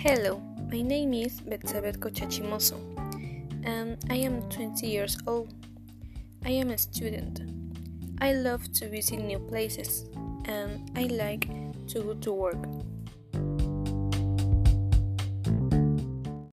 Hello, my name is Betsabet Kochachimoso, and I am 20 years old. I am a student. I love to visit new places, and I like to go to work.